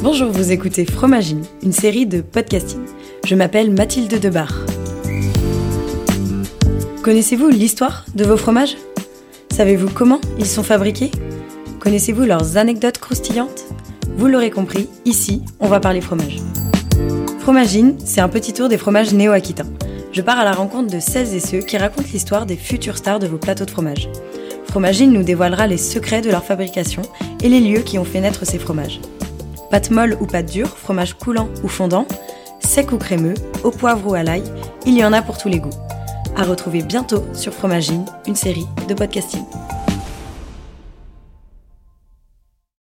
Bonjour, vous écoutez Fromagine, une série de podcasting. Je m'appelle Mathilde Debar. Connaissez-vous l'histoire de vos fromages? Savez-vous comment ils sont fabriqués? Connaissez-vous leurs anecdotes croustillantes? Vous l'aurez compris, ici, on va parler fromage. Fromagine, c'est un petit tour des fromages néo-aquitains. Je pars à la rencontre de celles et ceux qui racontent l'histoire des futures stars de vos plateaux de fromage. Fromagine nous dévoilera les secrets de leur fabrication et les lieux qui ont fait naître ces fromages. Pâte molle ou pâte dure, fromage coulant ou fondant, sec ou crémeux, au poivre ou à l'ail, il y en a pour tous les goûts. À retrouver bientôt sur Fromagine, une série de podcasting.